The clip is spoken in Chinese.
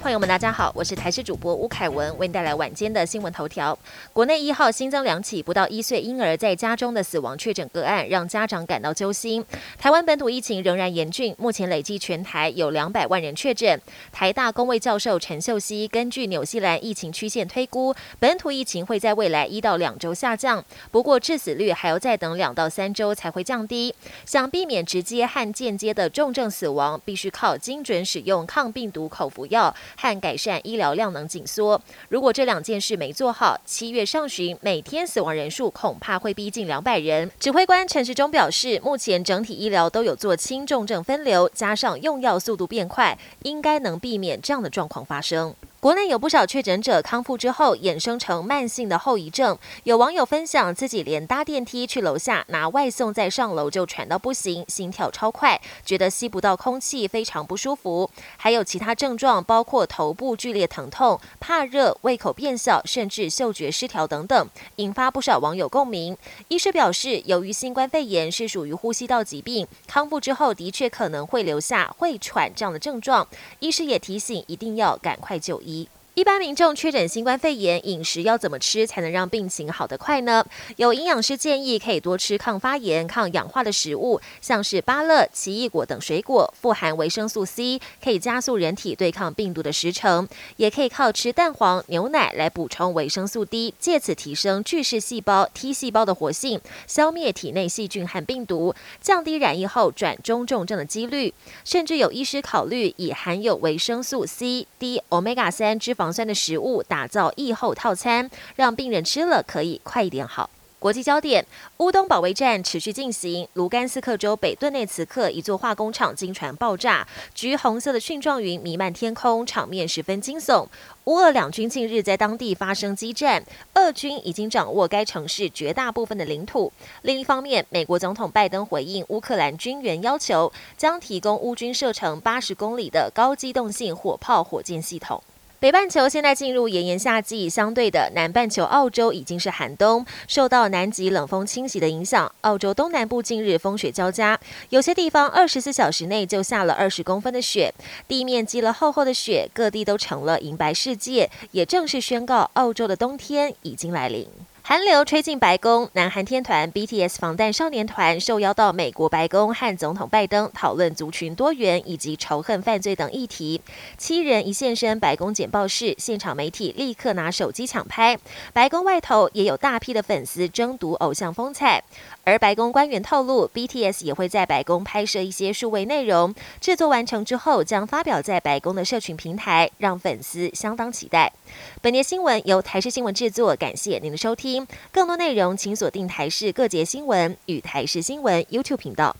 朋友们，大家好，我是台视主播吴凯文，为您带来晚间的新闻头条。国内一号新增两起不到一岁婴儿在家中的死亡确诊个案，让家长感到揪心。台湾本土疫情仍然严峻，目前累计全台有两百万人确诊。台大公卫教授陈秀熙根据纽西兰疫情曲线推估，本土疫情会在未来一到两周下降，不过致死率还要再等两到三周才会降低。想避免直接和间接的重症死亡，必须靠精准使用抗病毒口服药。和改善医疗量能紧缩，如果这两件事没做好，七月上旬每天死亡人数恐怕会逼近两百人。指挥官陈时中表示，目前整体医疗都有做轻重症分流，加上用药速度变快，应该能避免这样的状况发生。国内有不少确诊者康复之后衍生成慢性的后遗症，有网友分享自己连搭电梯去楼下拿外送再上楼就喘到不行，心跳超快，觉得吸不到空气非常不舒服。还有其他症状，包括头部剧烈疼痛、怕热、胃口变小，甚至嗅觉失调等等，引发不少网友共鸣。医师表示，由于新冠肺炎是属于呼吸道疾病，康复之后的确可能会留下会喘这样的症状。医师也提醒，一定要赶快就医。一。般民众确诊新冠肺炎，饮食要怎么吃才能让病情好得快呢？有营养师建议可以多吃抗发炎、抗氧化的食物，像是芭乐、奇异果等水果，富含维生素 C，可以加速人体对抗病毒的时程。也可以靠吃蛋黄、牛奶来补充维生素 D，借此提升巨噬细胞 T 细胞的活性，消灭体内细菌和病毒，降低染疫后转中重症的几率。甚至有医师考虑以含有维生素 C、D、Omega 三脂肪。酸的食物打造疫后套餐，让病人吃了可以快一点好。国际焦点：乌东保卫战持续进行。卢甘斯克州北顿内茨克一座化工厂经传爆炸，橘红色的蕈状云弥漫天空，场面十分惊悚。乌俄两军近日在当地发生激战，俄军已经掌握该城市绝大部分的领土。另一方面，美国总统拜登回应乌克兰军援要求，将提供乌军射程八十公里的高机动性火炮火箭系统。北半球现在进入炎炎夏季，相对的南半球澳洲已经是寒冬。受到南极冷风侵袭的影响，澳洲东南部近日风雪交加，有些地方二十四小时内就下了二十公分的雪，地面积了厚厚的雪，各地都成了银白世界，也正式宣告澳洲的冬天已经来临。寒流吹进白宫，南韩天团 BTS 防弹少年团受邀到美国白宫和总统拜登讨论族群多元以及仇恨犯罪等议题。七人一现身白宫简报室，现场媒体立刻拿手机抢拍。白宫外头也有大批的粉丝争夺偶像风采。而白宫官员透露，BTS 也会在白宫拍摄一些数位内容，制作完成之后将发表在白宫的社群平台，让粉丝相当期待。本节新闻由台视新闻制作，感谢您的收听。更多内容请锁定台视各节新闻与台视新闻 YouTube 频道。